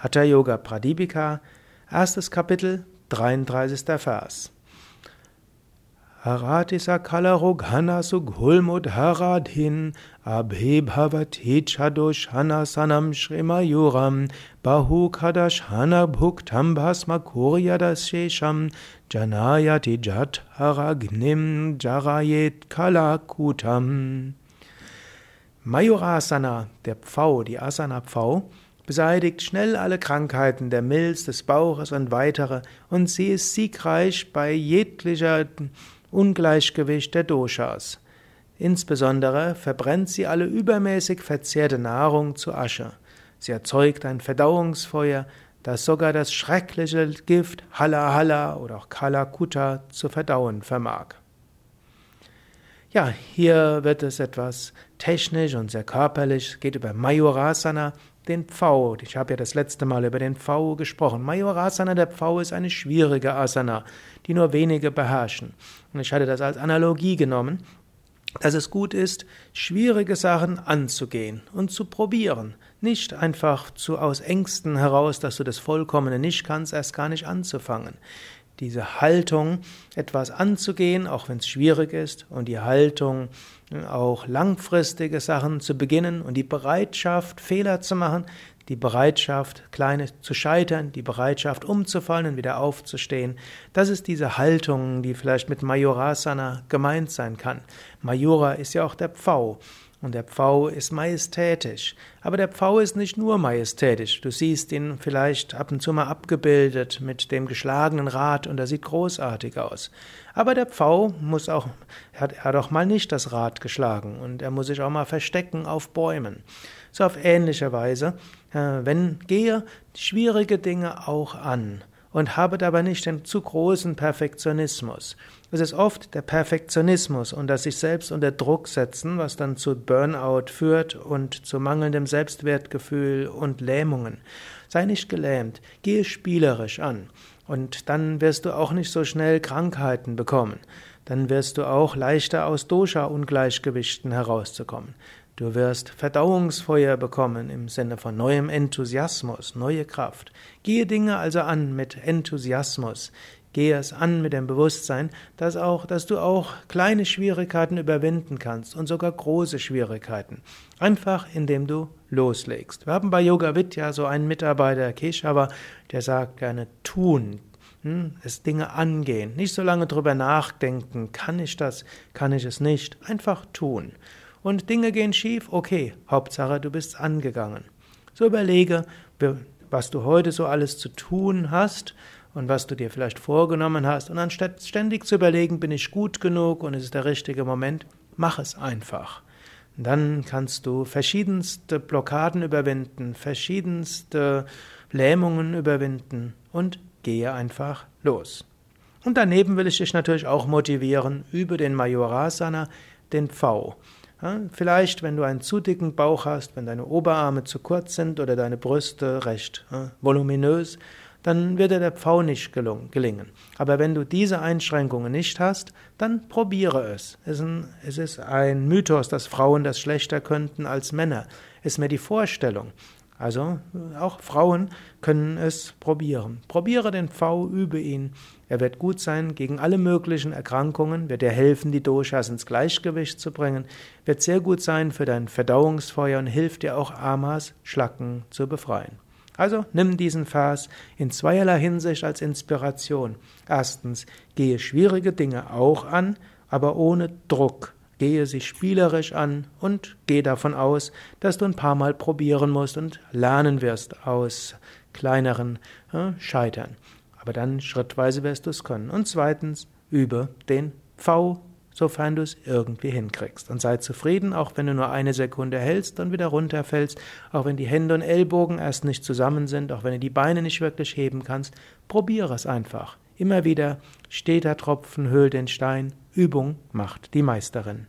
Hatha Yoga Pradipika, erstes Kapitel, 33. Vers. Harati sakala roghana sughulmudharadhin abhebhavati chadoshana sanam shrimayuram bahukadashana bhuktam bhasma kuryadashesham janayati jat haragnim jarayet kalakutam Mayurasana, der Pfau, die Asana-Pfau, beseitigt schnell alle Krankheiten der Milz, des Bauches und weitere, und sie ist siegreich bei jeglicher Ungleichgewicht der Doshas. Insbesondere verbrennt sie alle übermäßig verzehrte Nahrung zu Asche. Sie erzeugt ein Verdauungsfeuer, das sogar das schreckliche Gift Halla Halla oder auch Kalakuta zu verdauen vermag. Ja, hier wird es etwas technisch und sehr körperlich. Geht über Majorasana, den Pfau. Ich habe ja das letzte Mal über den Pfau gesprochen. Majorasana, der Pfau, ist eine schwierige Asana, die nur wenige beherrschen. Und ich hatte das als Analogie genommen, dass es gut ist, schwierige Sachen anzugehen und zu probieren. Nicht einfach zu aus Ängsten heraus, dass du das Vollkommene nicht kannst, erst gar nicht anzufangen diese Haltung, etwas anzugehen, auch wenn es schwierig ist, und die Haltung, auch langfristige Sachen zu beginnen und die Bereitschaft, Fehler zu machen, die Bereitschaft, kleine zu scheitern, die Bereitschaft, umzufallen und wieder aufzustehen. Das ist diese Haltung, die vielleicht mit Majorasana gemeint sein kann. Majora ist ja auch der Pfau. Und der Pfau ist majestätisch. Aber der Pfau ist nicht nur majestätisch. Du siehst ihn vielleicht ab und zu mal abgebildet mit dem geschlagenen Rad und er sieht großartig aus. Aber der Pfau muss auch, hat, hat auch mal nicht das Rad geschlagen und er muss sich auch mal verstecken auf Bäumen. So auf ähnliche Weise, äh, wenn gehe schwierige Dinge auch an und habe dabei nicht den zu großen Perfektionismus. Es ist oft der Perfektionismus und das sich selbst unter Druck setzen, was dann zu Burnout führt und zu mangelndem Selbstwertgefühl und Lähmungen. Sei nicht gelähmt, gehe spielerisch an und dann wirst du auch nicht so schnell Krankheiten bekommen. Dann wirst du auch leichter aus Dosha-Ungleichgewichten herauszukommen. Du wirst Verdauungsfeuer bekommen im Sinne von neuem Enthusiasmus, neue Kraft. Gehe Dinge also an mit Enthusiasmus. Gehe es an mit dem Bewusstsein, dass auch, dass du auch kleine Schwierigkeiten überwinden kannst und sogar große Schwierigkeiten. Einfach indem du loslegst. Wir haben bei Yoga Vidya so einen Mitarbeiter, Keshava, der sagt gerne tun, hm, es Dinge angehen, nicht so lange drüber nachdenken, kann ich das, kann ich es nicht, einfach tun und Dinge gehen schief, okay, Hauptsache du bist angegangen. So überlege, was du heute so alles zu tun hast und was du dir vielleicht vorgenommen hast und anstatt ständig zu überlegen, bin ich gut genug und ist es der richtige Moment, mach es einfach. Und dann kannst du verschiedenste Blockaden überwinden, verschiedenste Lähmungen überwinden und gehe einfach los. Und daneben will ich dich natürlich auch motivieren, über den Majorasana, den V. Vielleicht, wenn du einen zu dicken Bauch hast, wenn deine Oberarme zu kurz sind oder deine Brüste recht voluminös, dann wird dir der Pfau nicht gelingen. Aber wenn du diese Einschränkungen nicht hast, dann probiere es. Es ist ein Mythos, dass Frauen das schlechter könnten als Männer. Ist mir die Vorstellung. Also auch Frauen können es probieren. Probiere den V, übe ihn. Er wird gut sein gegen alle möglichen Erkrankungen, wird dir helfen, die Doshas ins Gleichgewicht zu bringen, wird sehr gut sein für dein Verdauungsfeuer und hilft dir auch Amas, Schlacken zu befreien. Also nimm diesen Vers in zweierlei Hinsicht als Inspiration. Erstens, gehe schwierige Dinge auch an, aber ohne Druck. Gehe sie spielerisch an und geh davon aus, dass du ein paar Mal probieren musst und lernen wirst aus kleineren äh, Scheitern. Aber dann schrittweise wirst du es können. Und zweitens, übe den V, sofern du es irgendwie hinkriegst. Und sei zufrieden, auch wenn du nur eine Sekunde hältst und wieder runterfällst, auch wenn die Hände und Ellbogen erst nicht zusammen sind, auch wenn du die Beine nicht wirklich heben kannst. Probiere es einfach. Immer wieder, steter Tropfen höhlt den Stein, Übung macht die Meisterin.